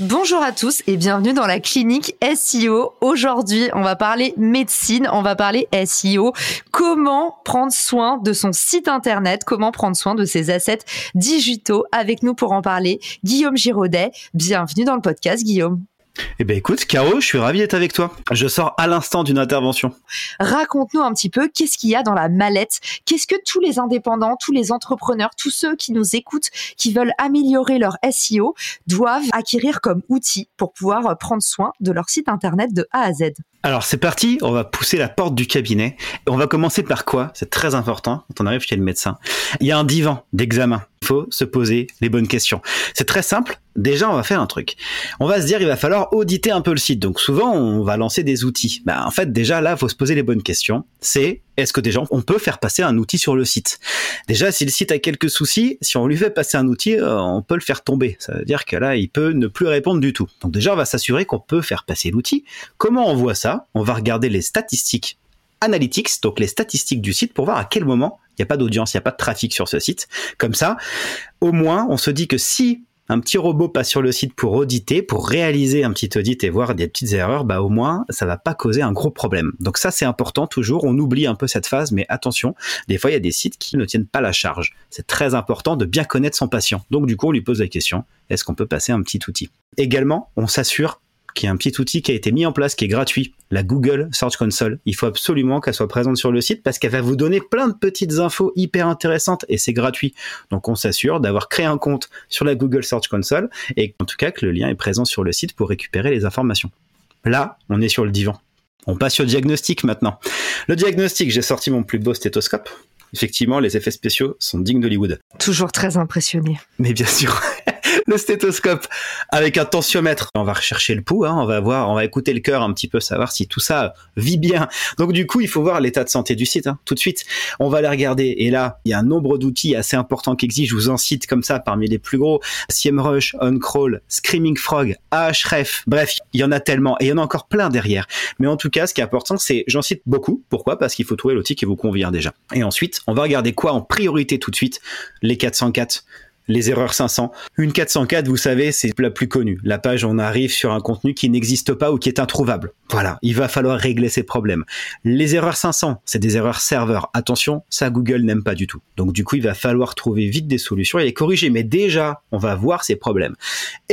Bonjour à tous et bienvenue dans la clinique SEO. Aujourd'hui, on va parler médecine, on va parler SEO. Comment prendre soin de son site internet, comment prendre soin de ses assets digitaux. Avec nous pour en parler, Guillaume Giraudet. Bienvenue dans le podcast, Guillaume. Eh ben écoute, Caro, je suis ravi d'être avec toi. Je sors à l'instant d'une intervention. Raconte-nous un petit peu qu'est-ce qu'il y a dans la mallette? Qu'est-ce que tous les indépendants, tous les entrepreneurs, tous ceux qui nous écoutent, qui veulent améliorer leur SEO, doivent acquérir comme outil pour pouvoir prendre soin de leur site internet de A à Z? Alors c'est parti, on va pousser la porte du cabinet. On va commencer par quoi? C'est très important quand on arrive chez le médecin. Il y a un divan d'examen. Il faut se poser les bonnes questions. C'est très simple. Déjà, on va faire un truc. On va se dire, il va falloir auditer un peu le site. Donc souvent, on va lancer des outils. Bah, en fait, déjà là, faut se poser les bonnes questions. C'est est-ce que déjà on peut faire passer un outil sur le site? Déjà, si le site a quelques soucis, si on lui fait passer un outil, euh, on peut le faire tomber. Ça veut dire que là, il peut ne plus répondre du tout. Donc déjà, on va s'assurer qu'on peut faire passer l'outil. Comment on voit ça? On va regarder les statistiques analytics, donc les statistiques du site, pour voir à quel moment il n'y a pas d'audience, il n'y a pas de trafic sur ce site. Comme ça, au moins, on se dit que si un petit robot passe sur le site pour auditer, pour réaliser un petit audit et voir des petites erreurs, bah au moins ça va pas causer un gros problème. Donc ça c'est important toujours, on oublie un peu cette phase, mais attention, des fois il y a des sites qui ne tiennent pas la charge. C'est très important de bien connaître son patient. Donc du coup on lui pose la question, est-ce qu'on peut passer un petit outil? Également, on s'assure qui est un petit outil qui a été mis en place, qui est gratuit, la Google Search Console. Il faut absolument qu'elle soit présente sur le site parce qu'elle va vous donner plein de petites infos hyper intéressantes et c'est gratuit. Donc on s'assure d'avoir créé un compte sur la Google Search Console et en tout cas que le lien est présent sur le site pour récupérer les informations. Là, on est sur le divan. On passe le diagnostic maintenant. Le diagnostic, j'ai sorti mon plus beau stéthoscope. Effectivement, les effets spéciaux sont dignes d'Hollywood. Toujours très impressionné. Mais bien sûr. le stéthoscope avec un tensiomètre. On va rechercher le pouls, hein, on va voir, on va écouter le cœur un petit peu, savoir si tout ça vit bien. Donc du coup, il faut voir l'état de santé du site hein, tout de suite. On va aller regarder et là, il y a un nombre d'outils assez important qui existent. Je vous en cite comme ça parmi les plus gros SEMrush, OnCrawl, Screaming Frog, Ahref. Bref, il y en a tellement et il y en a encore plein derrière. Mais en tout cas, ce qui est important, c'est j'en cite beaucoup. Pourquoi? Parce qu'il faut trouver l'outil qui vous convient déjà. Et ensuite, on va regarder quoi en priorité tout de suite? Les 404 les erreurs 500. Une 404, vous savez, c'est la plus connue. La page, on arrive sur un contenu qui n'existe pas ou qui est introuvable. Voilà, il va falloir régler ces problèmes. Les erreurs 500, c'est des erreurs serveurs. Attention, ça Google n'aime pas du tout. Donc du coup, il va falloir trouver vite des solutions et les corriger. Mais déjà, on va voir ces problèmes.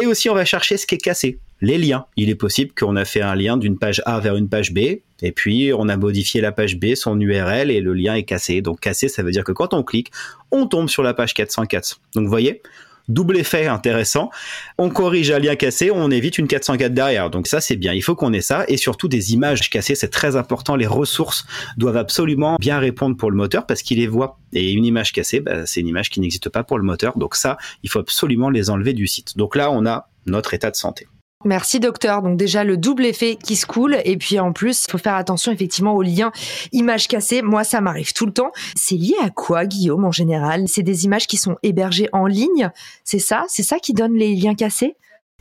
Et aussi, on va chercher ce qui est cassé les liens. Il est possible qu'on a fait un lien d'une page A vers une page B, et puis on a modifié la page B, son URL, et le lien est cassé. Donc cassé, ça veut dire que quand on clique, on tombe sur la page 404. Donc vous voyez, double effet intéressant. On corrige un lien cassé, on évite une 404 derrière. Donc ça, c'est bien. Il faut qu'on ait ça. Et surtout des images cassées, c'est très important. Les ressources doivent absolument bien répondre pour le moteur parce qu'il les voit. Et une image cassée, bah, c'est une image qui n'existe pas pour le moteur. Donc ça, il faut absolument les enlever du site. Donc là, on a notre état de santé. Merci docteur. Donc déjà le double effet qui se coule et puis en plus il faut faire attention effectivement aux liens images cassées. Moi ça m'arrive tout le temps. C'est lié à quoi Guillaume en général? C'est des images qui sont hébergées en ligne, c'est ça? C'est ça qui donne les liens cassés?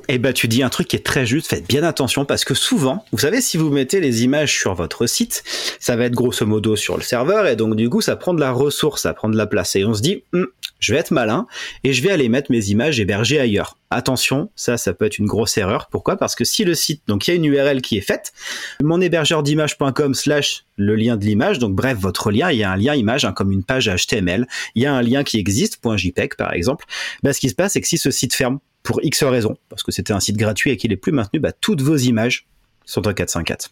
Eh ben, tu dis un truc qui est très juste. Faites bien attention parce que souvent, vous savez, si vous mettez les images sur votre site, ça va être grosso modo sur le serveur et donc du coup, ça prend de la ressource, ça prend de la place et on se dit, hum, je vais être malin et je vais aller mettre mes images hébergées ailleurs. Attention, ça, ça peut être une grosse erreur. Pourquoi? Parce que si le site, donc il y a une URL qui est faite, mon hébergeur d'image.com slash le lien de l'image, donc bref, votre lien, il y a un lien image, hein, comme une page HTML, il y a un lien qui existe, .jpeg par exemple, bah, ce qui se passe, c'est que si ce site ferme, pour X raisons, parce que c'était un site gratuit et qu'il est plus maintenu, bah, toutes vos images sont en 454.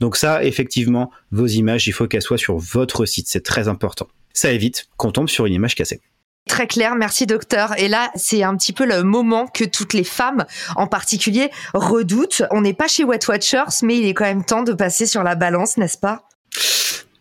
Donc ça, effectivement, vos images, il faut qu'elles soient sur votre site, c'est très important. Ça évite qu'on tombe sur une image cassée. Très clair, merci docteur. Et là, c'est un petit peu le moment que toutes les femmes, en particulier, redoutent. On n'est pas chez Wet Watchers, mais il est quand même temps de passer sur la balance, n'est-ce pas?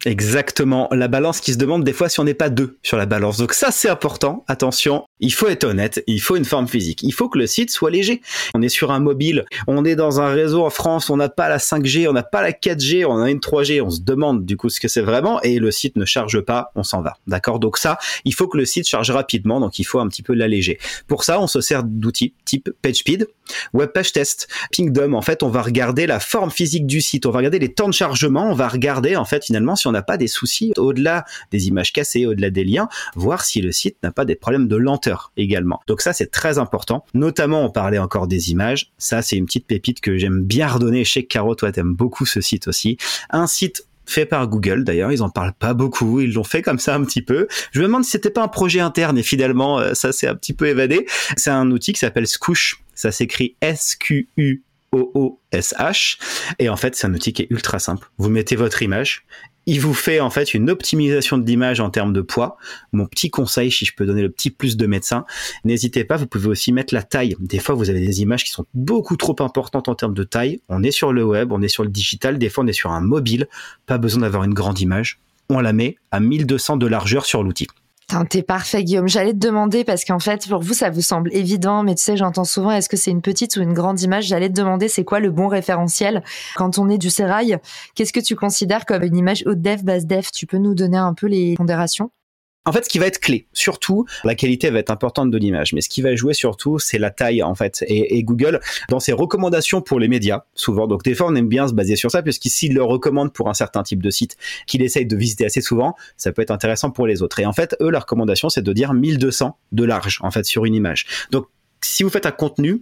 Exactement, la balance qui se demande des fois si on n'est pas deux sur la balance. Donc ça c'est important, attention, il faut être honnête, il faut une forme physique, il faut que le site soit léger. On est sur un mobile, on est dans un réseau en France, on n'a pas la 5G, on n'a pas la 4G, on a une 3G, on se demande du coup ce que c'est vraiment et le site ne charge pas, on s'en va. D'accord? Donc ça, il faut que le site charge rapidement, donc il faut un petit peu l'alléger. Pour ça, on se sert d'outils type PageSpeed, WebPageTest, Pingdom. En fait, on va regarder la forme physique du site, on va regarder les temps de chargement, on va regarder en fait finalement on n'a pas des soucis au-delà des images cassées, au-delà des liens, voir si le site n'a pas des problèmes de lenteur également. Donc ça, c'est très important. Notamment, on parlait encore des images. Ça, c'est une petite pépite que j'aime bien redonner. Chez Caro, toi, t'aimes beaucoup ce site aussi. Un site fait par Google d'ailleurs, ils en parlent pas beaucoup, ils l'ont fait comme ça un petit peu. Je me demande si c'était pas un projet interne et finalement euh, ça s'est un petit peu évadé. C'est un outil qui s'appelle Scoosh, ça s'écrit S Q U O O S H et en fait c'est un outil qui est ultra simple. Vous mettez votre image, il vous fait en fait une optimisation de l'image en termes de poids. Mon petit conseil, si je peux donner le petit plus de médecin, n'hésitez pas, vous pouvez aussi mettre la taille. Des fois, vous avez des images qui sont beaucoup trop importantes en termes de taille. On est sur le web, on est sur le digital, des fois on est sur un mobile, pas besoin d'avoir une grande image. On la met à 1200 de largeur sur l'outil. T'es parfait, Guillaume. J'allais te demander parce qu'en fait, pour vous, ça vous semble évident, mais tu sais, j'entends souvent est-ce que c'est une petite ou une grande image? J'allais te demander c'est quoi le bon référentiel quand on est du sérail? Qu'est-ce que tu considères comme une image haute def, basse def? Tu peux nous donner un peu les pondérations? En fait, ce qui va être clé, surtout, la qualité va être importante de l'image, mais ce qui va jouer surtout, c'est la taille, en fait. Et, Google, dans ses recommandations pour les médias, souvent, donc des fois, on aime bien se baser sur ça, puisqu'ici, le recommande pour un certain type de site qu'il essaye de visiter assez souvent, ça peut être intéressant pour les autres. Et en fait, eux, leur recommandation, c'est de dire 1200 de large, en fait, sur une image. Donc, si vous faites un contenu,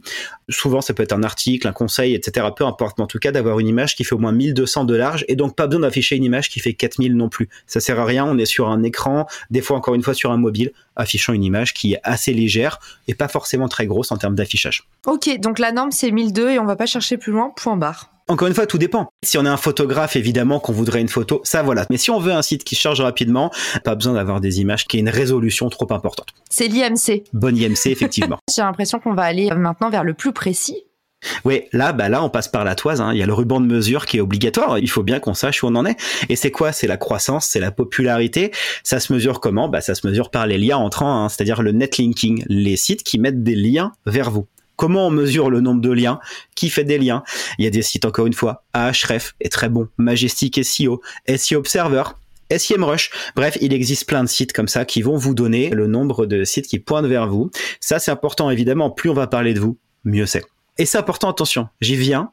souvent ça peut être un article, un conseil, etc. Peu importe, mais en tout cas d'avoir une image qui fait au moins 1200 de large et donc pas besoin d'afficher une image qui fait 4000 non plus. Ça sert à rien, on est sur un écran, des fois encore une fois sur un mobile, affichant une image qui est assez légère et pas forcément très grosse en termes d'affichage. Ok, donc la norme c'est 1002 et on va pas chercher plus loin, point barre. Encore une fois, tout dépend. Si on est un photographe, évidemment qu'on voudrait une photo, ça voilà. Mais si on veut un site qui charge rapidement, pas besoin d'avoir des images qui aient une résolution trop importante. C'est l'IMC. Bonne IMC, effectivement. J'ai l'impression qu'on va aller maintenant vers le plus précis. Oui, là, bah là, on passe par la toise. Hein. Il y a le ruban de mesure qui est obligatoire. Il faut bien qu'on sache où on en est. Et c'est quoi? C'est la croissance, c'est la popularité. Ça se mesure comment? Bah, ça se mesure par les liens entrants, hein. c'est-à-dire le netlinking, les sites qui mettent des liens vers vous. Comment on mesure le nombre de liens Qui fait des liens Il y a des sites, encore une fois, Ahref est très bon, Majestic SEO, SEO Observer, SEMrush. Bref, il existe plein de sites comme ça qui vont vous donner le nombre de sites qui pointent vers vous. Ça, c'est important, évidemment. Plus on va parler de vous, mieux c'est. Et c'est important, attention, j'y viens.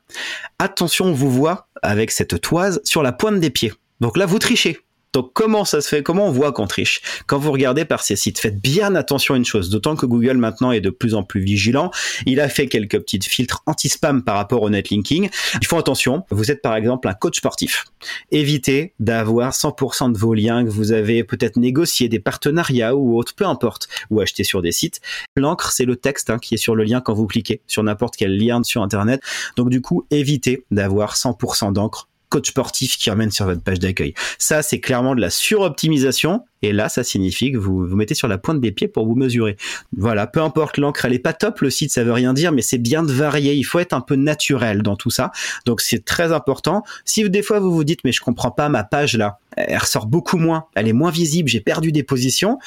Attention, on vous voit avec cette toise sur la pointe des pieds. Donc là, vous trichez. Donc comment ça se fait? Comment on voit qu'on triche? Quand vous regardez par ces sites, faites bien attention à une chose, d'autant que Google maintenant est de plus en plus vigilant. Il a fait quelques petits filtres anti-spam par rapport au netlinking. Il faut attention, vous êtes par exemple un coach sportif. Évitez d'avoir 100% de vos liens que vous avez peut-être négocié, des partenariats ou autre, peu importe, ou acheté sur des sites. L'encre, c'est le texte hein, qui est sur le lien quand vous cliquez sur n'importe quel lien sur Internet. Donc du coup, évitez d'avoir 100% d'encre coach sportif qui ramène sur votre page d'accueil. Ça, c'est clairement de la suroptimisation. Et là, ça signifie que vous vous mettez sur la pointe des pieds pour vous mesurer. Voilà, peu importe l'encre, elle est pas top, le site, ça veut rien dire, mais c'est bien de varier. Il faut être un peu naturel dans tout ça. Donc c'est très important. Si des fois vous vous dites, mais je comprends pas ma page là, elle ressort beaucoup moins, elle est moins visible, j'ai perdu des positions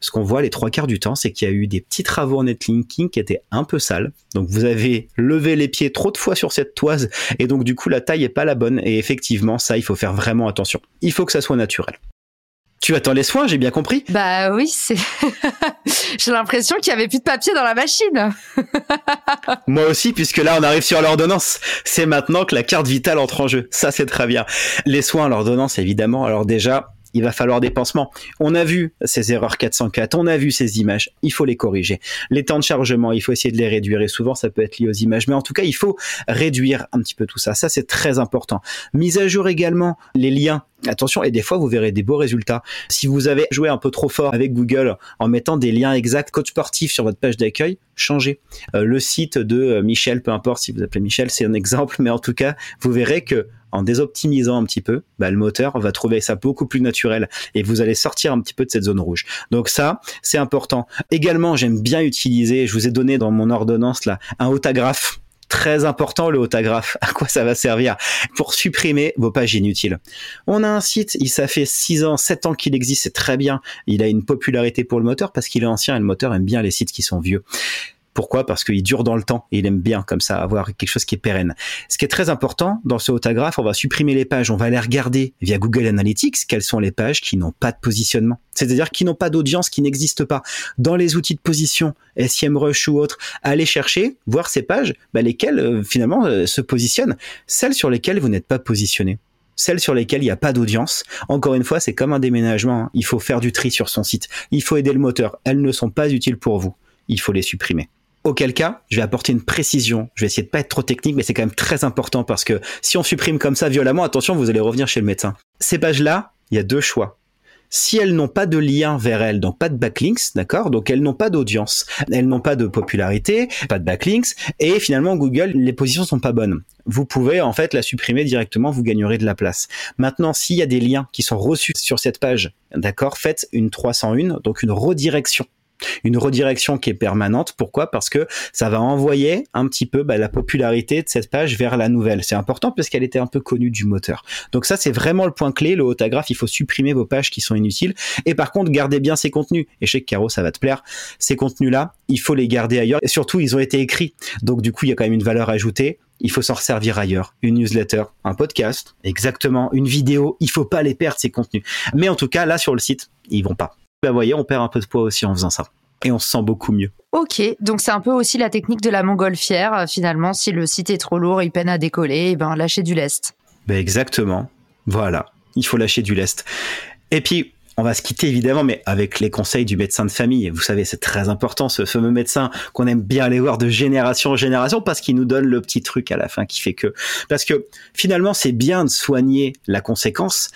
ce qu'on voit les trois quarts du temps, c'est qu'il y a eu des petits travaux en netlinking qui étaient un peu sales. Donc vous avez levé les pieds trop de fois sur cette toise et donc du coup la taille est pas la bonne. Et effectivement, ça, il faut faire vraiment attention. Il faut que ça soit naturel. Tu attends les soins, j'ai bien compris? Bah oui, c'est. j'ai l'impression qu'il y avait plus de papier dans la machine. Moi aussi, puisque là on arrive sur l'ordonnance. C'est maintenant que la carte vitale entre en jeu. Ça c'est très bien. Les soins, l'ordonnance évidemment. Alors déjà, il va falloir des pansements. On a vu ces erreurs 404, on a vu ces images, il faut les corriger. Les temps de chargement, il faut essayer de les réduire et souvent ça peut être lié aux images, mais en tout cas, il faut réduire un petit peu tout ça. Ça, c'est très important. Mise à jour également, les liens Attention, et des fois, vous verrez des beaux résultats. Si vous avez joué un peu trop fort avec Google en mettant des liens exacts coach sportif sur votre page d'accueil, changez. Euh, le site de euh, Michel, peu importe si vous appelez Michel, c'est un exemple, mais en tout cas, vous verrez que en désoptimisant un petit peu, bah, le moteur va trouver ça beaucoup plus naturel et vous allez sortir un petit peu de cette zone rouge. Donc ça, c'est important. Également, j'aime bien utiliser, je vous ai donné dans mon ordonnance là, un autographe très important le autographe. À quoi ça va servir Pour supprimer vos pages inutiles. On a un site, il ça fait 6 ans, 7 ans qu'il existe, c'est très bien. Il a une popularité pour le moteur parce qu'il est ancien et le moteur aime bien les sites qui sont vieux. Pourquoi? Parce qu'il dure dans le temps et il aime bien comme ça avoir quelque chose qui est pérenne. Ce qui est très important dans ce autographe, on va supprimer les pages, on va aller regarder via Google Analytics quelles sont les pages qui n'ont pas de positionnement. C'est-à-dire qui n'ont pas d'audience, qui n'existent pas. Dans les outils de position, SEMrush ou autres, allez chercher, voir ces pages, bah, lesquelles euh, finalement euh, se positionnent, celles sur lesquelles vous n'êtes pas positionné celles sur lesquelles il n'y a pas d'audience. Encore une fois, c'est comme un déménagement. Hein. Il faut faire du tri sur son site. Il faut aider le moteur. Elles ne sont pas utiles pour vous. Il faut les supprimer. Auquel cas, je vais apporter une précision. Je vais essayer de pas être trop technique, mais c'est quand même très important parce que si on supprime comme ça violemment, attention, vous allez revenir chez le médecin. Ces pages-là, il y a deux choix. Si elles n'ont pas de lien vers elles, donc pas de backlinks, d'accord Donc elles n'ont pas d'audience, elles n'ont pas de popularité, pas de backlinks, et finalement Google, les positions sont pas bonnes. Vous pouvez en fait la supprimer directement, vous gagnerez de la place. Maintenant, s'il y a des liens qui sont reçus sur cette page, d'accord, faites une 301, donc une redirection une redirection qui est permanente. Pourquoi? Parce que ça va envoyer un petit peu bah, la popularité de cette page vers la nouvelle. C'est important parce qu'elle était un peu connue du moteur. Donc ça, c'est vraiment le point clé. Le autographe, il faut supprimer vos pages qui sont inutiles. Et par contre, gardez bien ces contenus. Et chez Caro, ça va te plaire. Ces contenus-là, il faut les garder ailleurs. Et surtout, ils ont été écrits. Donc du coup, il y a quand même une valeur ajoutée il faut s'en servir ailleurs. Une newsletter, un podcast, exactement, une vidéo, il faut pas les perdre ces contenus. Mais en tout cas, là sur le site, ils vont pas. Bah, voyez, on perd un peu de poids aussi en faisant ça. Et on se sent beaucoup mieux. Ok, donc c'est un peu aussi la technique de la montgolfière. Euh, finalement, si le site est trop lourd, il peine à décoller, et eh ben lâcher du lest. Ben exactement. Voilà, il faut lâcher du lest. Et puis, on va se quitter évidemment, mais avec les conseils du médecin de famille. Vous savez, c'est très important, ce fameux médecin qu'on aime bien aller voir de génération en génération parce qu'il nous donne le petit truc à la fin qui fait que. Parce que finalement, c'est bien de soigner la conséquence,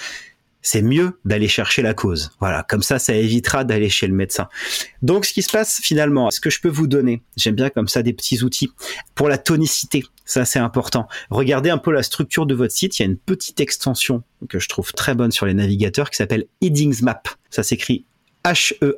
c'est mieux d'aller chercher la cause. Voilà, comme ça, ça évitera d'aller chez le médecin. Donc, ce qui se passe finalement, ce que je peux vous donner, j'aime bien comme ça des petits outils pour la tonicité. Ça, c'est important. Regardez un peu la structure de votre site. Il y a une petite extension que je trouve très bonne sur les navigateurs qui s'appelle Headings Map. Ça s'écrit H-E-A-D-I-N-G-S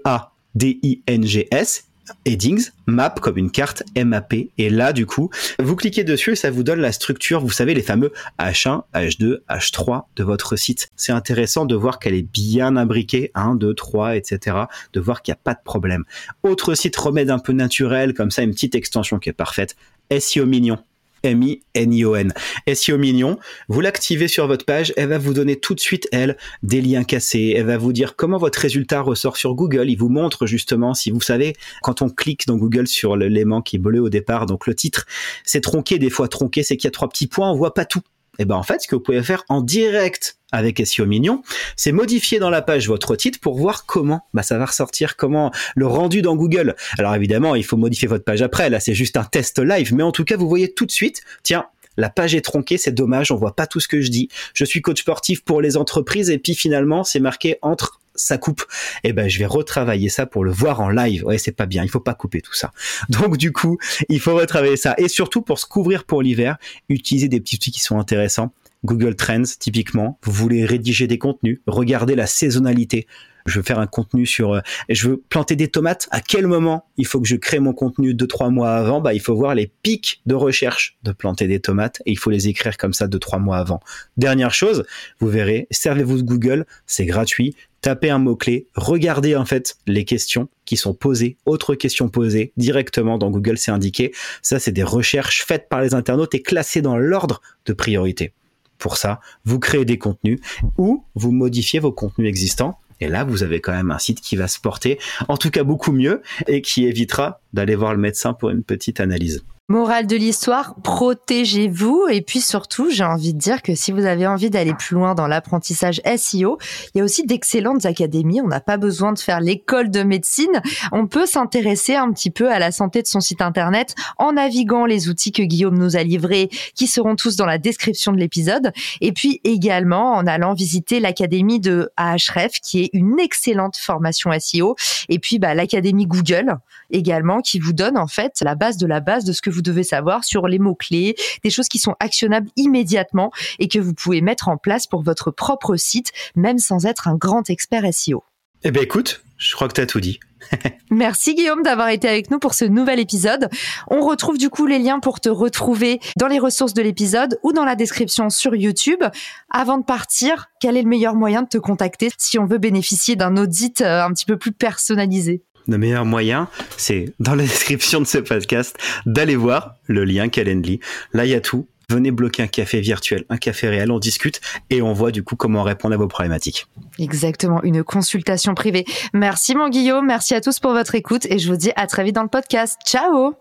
headings, map comme une carte, MAP. Et là, du coup, vous cliquez dessus et ça vous donne la structure, vous savez, les fameux H1, H2, H3 de votre site. C'est intéressant de voir qu'elle est bien imbriquée, 1, 2, 3, etc. De voir qu'il n'y a pas de problème. Autre site remède un peu naturel, comme ça, une petite extension qui est parfaite. SEO mignon? M-I-N-I-O-N. SEO mignon, vous l'activez sur votre page, elle va vous donner tout de suite, elle, des liens cassés, elle va vous dire comment votre résultat ressort sur Google, il vous montre justement, si vous savez, quand on clique dans Google sur l'élément qui est bleu au départ, donc le titre, c'est tronqué, des fois tronqué, c'est qu'il y a trois petits points, on voit pas tout. Et eh ben en fait, ce que vous pouvez faire en direct avec SEO Mignon, c'est modifier dans la page votre titre pour voir comment bah, ça va ressortir, comment le rendu dans Google. Alors évidemment, il faut modifier votre page après, là c'est juste un test live, mais en tout cas, vous voyez tout de suite, tiens, la page est tronquée, c'est dommage, on voit pas tout ce que je dis. Je suis coach sportif pour les entreprises et puis finalement, c'est marqué entre ça coupe. Eh ben je vais retravailler ça pour le voir en live. Ouais, c'est pas bien, il faut pas couper tout ça. Donc du coup, il faut retravailler ça et surtout pour se couvrir pour l'hiver, utiliser des petits outils qui sont intéressants. Google Trends typiquement, vous voulez rédiger des contenus, regardez la saisonnalité je veux faire un contenu sur, euh, je veux planter des tomates. À quel moment il faut que je crée mon contenu deux trois mois avant? Bah, il faut voir les pics de recherche de planter des tomates et il faut les écrire comme ça deux trois mois avant. Dernière chose, vous verrez, servez-vous de Google, c'est gratuit. Tapez un mot-clé, regardez en fait les questions qui sont posées, autres questions posées directement dans Google, c'est indiqué. Ça, c'est des recherches faites par les internautes et classées dans l'ordre de priorité. Pour ça, vous créez des contenus ou vous modifiez vos contenus existants et là, vous avez quand même un site qui va se porter, en tout cas beaucoup mieux, et qui évitera d'aller voir le médecin pour une petite analyse. Morale de l'histoire, protégez-vous. Et puis surtout, j'ai envie de dire que si vous avez envie d'aller plus loin dans l'apprentissage SEO, il y a aussi d'excellentes académies. On n'a pas besoin de faire l'école de médecine. On peut s'intéresser un petit peu à la santé de son site internet en naviguant les outils que Guillaume nous a livrés, qui seront tous dans la description de l'épisode. Et puis également en allant visiter l'académie de Ahref, qui est une excellente formation SEO. Et puis bah, l'académie Google également, qui vous donne en fait la base de la base de ce que vous devez savoir sur les mots-clés, des choses qui sont actionnables immédiatement et que vous pouvez mettre en place pour votre propre site, même sans être un grand expert SEO. Eh bien écoute, je crois que tu as tout dit. Merci Guillaume d'avoir été avec nous pour ce nouvel épisode. On retrouve du coup les liens pour te retrouver dans les ressources de l'épisode ou dans la description sur YouTube. Avant de partir, quel est le meilleur moyen de te contacter si on veut bénéficier d'un audit euh, un petit peu plus personnalisé? Le meilleur moyen, c'est dans la description de ce podcast d'aller voir le lien Calendly. Là, il y a tout. Venez bloquer un café virtuel, un café réel, on discute et on voit du coup comment répondre à vos problématiques. Exactement, une consultation privée. Merci mon Guillaume, merci à tous pour votre écoute et je vous dis à très vite dans le podcast. Ciao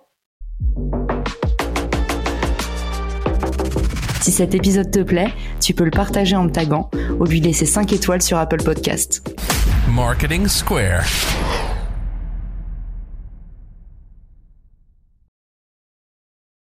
Si cet épisode te plaît, tu peux le partager en me taguant ou lui laisser 5 étoiles sur Apple Podcast. Marketing Square.